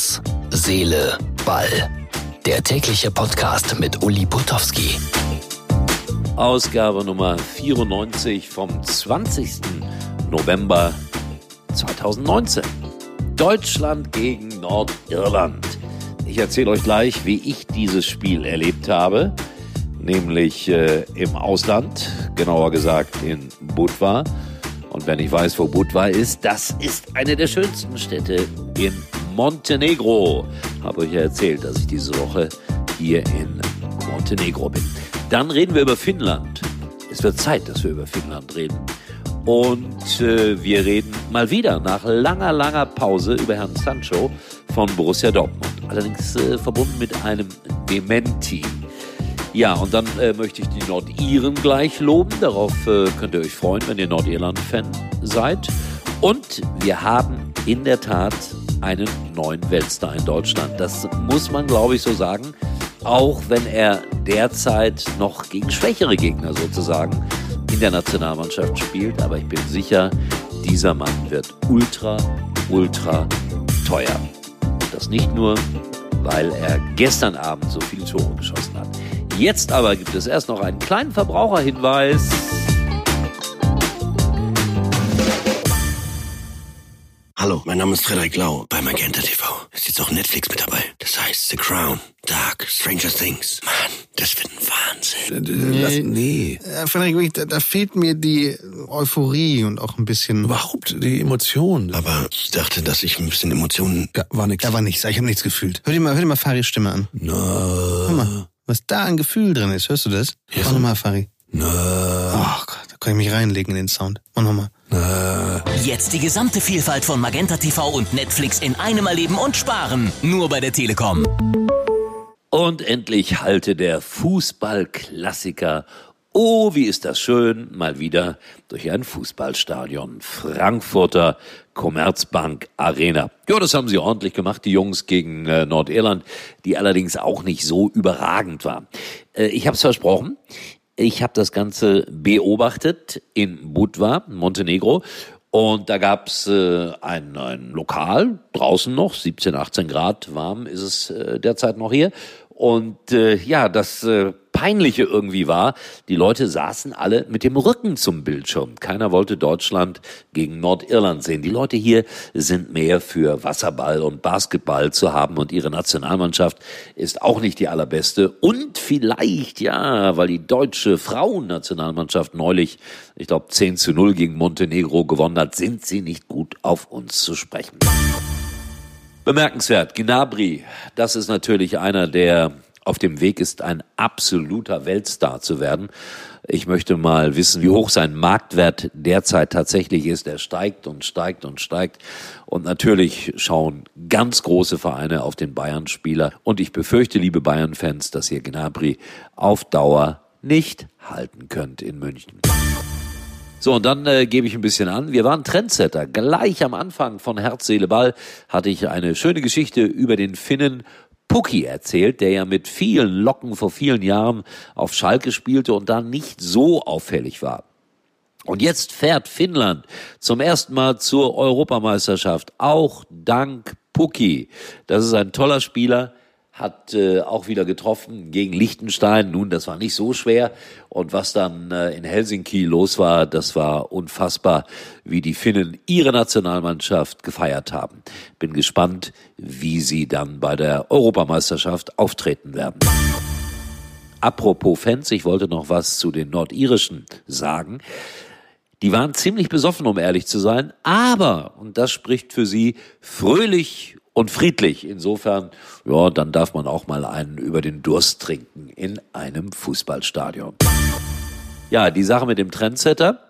Herz, Seele, Ball. Der tägliche Podcast mit Uli Putowski. Ausgabe Nummer 94 vom 20. November 2019. Deutschland gegen Nordirland. Ich erzähle euch gleich, wie ich dieses Spiel erlebt habe, nämlich äh, im Ausland, genauer gesagt in Budva. Und wenn ich weiß, wo Budva ist, das ist eine der schönsten Städte in Montenegro. Habe euch ja erzählt, dass ich diese Woche hier in Montenegro bin. Dann reden wir über Finnland. Es wird Zeit, dass wir über Finnland reden. Und äh, wir reden mal wieder nach langer, langer Pause über Herrn Sancho von Borussia Dortmund. Allerdings äh, verbunden mit einem Dementi. Ja, und dann äh, möchte ich die Nordiren gleich loben. Darauf äh, könnt ihr euch freuen, wenn ihr Nordirland-Fan seid. Und wir haben in der Tat einen neuen Weltstar in Deutschland. Das muss man, glaube ich, so sagen. Auch wenn er derzeit noch gegen schwächere Gegner sozusagen in der Nationalmannschaft spielt. Aber ich bin sicher, dieser Mann wird ultra, ultra teuer. Das nicht nur, weil er gestern Abend so viele Tore geschossen hat. Jetzt aber gibt es erst noch einen kleinen Verbraucherhinweis. Hallo, mein Name ist Frederik Lau bei Magenta TV. Ist jetzt auch Netflix mit dabei. Das heißt The Crown, Dark, Stranger Things. Mann, das wird ein Wahnsinn. Nee. Das, nee. Äh, Frederik, da, da fehlt mir die Euphorie und auch ein bisschen. Überhaupt die Emotion. Aber ich dachte, dass ich ein bisschen Emotionen... Ja, war nix. Da war nichts, ich habe nichts gefühlt. Hör dir mal, hör dir mal Faris Stimme an. Na, Hör mal, was da an Gefühl drin ist. Hörst du das? Ja. Mach nochmal, Fari. Na, Oh Gott, da kann ich mich reinlegen in den Sound. Mach nochmal. Jetzt die gesamte Vielfalt von Magenta TV und Netflix in einem erleben und sparen. Nur bei der Telekom. Und endlich halte der Fußballklassiker. Oh, wie ist das schön, mal wieder durch ein Fußballstadion. Frankfurter Commerzbank Arena. Ja, das haben sie ordentlich gemacht, die Jungs gegen äh, Nordirland, die allerdings auch nicht so überragend war. Äh, ich habe es versprochen. Ich habe das Ganze beobachtet in Budva, Montenegro. Und da gab's äh, ein, ein Lokal, draußen noch, 17, 18 Grad warm ist es äh, derzeit noch hier. Und äh, ja, das äh, Peinliche irgendwie war, die Leute saßen alle mit dem Rücken zum Bildschirm. Keiner wollte Deutschland gegen Nordirland sehen. Die Leute hier sind mehr für Wasserball und Basketball zu haben und ihre Nationalmannschaft ist auch nicht die allerbeste. Und vielleicht, ja, weil die deutsche Frauennationalmannschaft neulich, ich glaube, 10 zu 0 gegen Montenegro gewonnen hat, sind sie nicht gut auf uns zu sprechen. Bemerkenswert, Gnabry, das ist natürlich einer, der auf dem Weg ist, ein absoluter Weltstar zu werden. Ich möchte mal wissen, wie hoch sein Marktwert derzeit tatsächlich ist. Er steigt und steigt und steigt. Und natürlich schauen ganz große Vereine auf den Bayern-Spieler. Und ich befürchte, liebe Bayern-Fans, dass ihr Gnabry auf Dauer nicht halten könnt in München. So, und dann äh, gebe ich ein bisschen an. Wir waren Trendsetter. Gleich am Anfang von Herz, Seele, Ball hatte ich eine schöne Geschichte über den Finnen Pucki erzählt, der ja mit vielen Locken vor vielen Jahren auf Schalke spielte und da nicht so auffällig war. Und jetzt fährt Finnland zum ersten Mal zur Europameisterschaft, auch dank Pucki. Das ist ein toller Spieler, hat äh, auch wieder getroffen gegen Liechtenstein. Nun, das war nicht so schwer. Und was dann äh, in Helsinki los war, das war unfassbar, wie die Finnen ihre Nationalmannschaft gefeiert haben. Bin gespannt, wie sie dann bei der Europameisterschaft auftreten werden. Apropos Fans, ich wollte noch was zu den Nordirischen sagen. Die waren ziemlich besoffen, um ehrlich zu sein, aber, und das spricht für sie, fröhlich und friedlich. Insofern, ja, dann darf man auch mal einen über den Durst trinken in einem Fußballstadion. Ja, die Sache mit dem Trendsetter,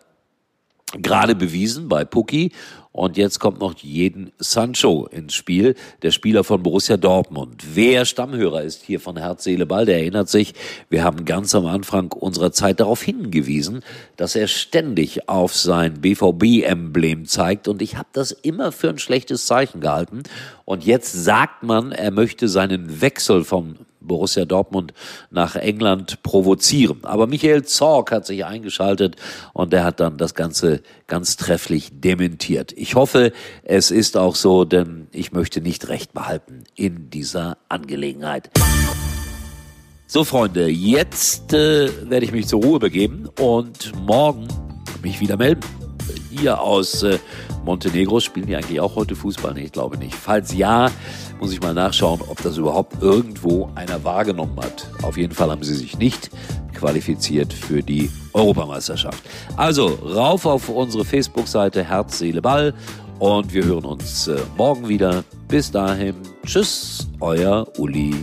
gerade bewiesen bei Pucki. Und jetzt kommt noch jeden Sancho ins Spiel, der Spieler von Borussia Dortmund. Wer Stammhörer ist hier von Herz, Seele, Ball, der erinnert sich, wir haben ganz am Anfang unserer Zeit darauf hingewiesen, dass er ständig auf sein BVB-Emblem zeigt. Und ich habe das immer für ein schlechtes Zeichen gehalten. Und jetzt sagt man, er möchte seinen Wechsel vom Borussia Dortmund nach England provozieren. Aber Michael Zorg hat sich eingeschaltet und der hat dann das Ganze ganz trefflich dementiert. Ich hoffe, es ist auch so, denn ich möchte nicht recht behalten in dieser Angelegenheit. So, Freunde, jetzt äh, werde ich mich zur Ruhe begeben und morgen mich wieder melden. Hier aus äh, Montenegro spielen die eigentlich auch heute Fußball? Nee, ich glaube nicht. Falls ja, muss ich mal nachschauen, ob das überhaupt irgendwo einer wahrgenommen hat. Auf jeden Fall haben sie sich nicht qualifiziert für die Europameisterschaft. Also rauf auf unsere Facebook-Seite Herz, Seele, Ball und wir hören uns äh, morgen wieder. Bis dahin, tschüss, euer Uli.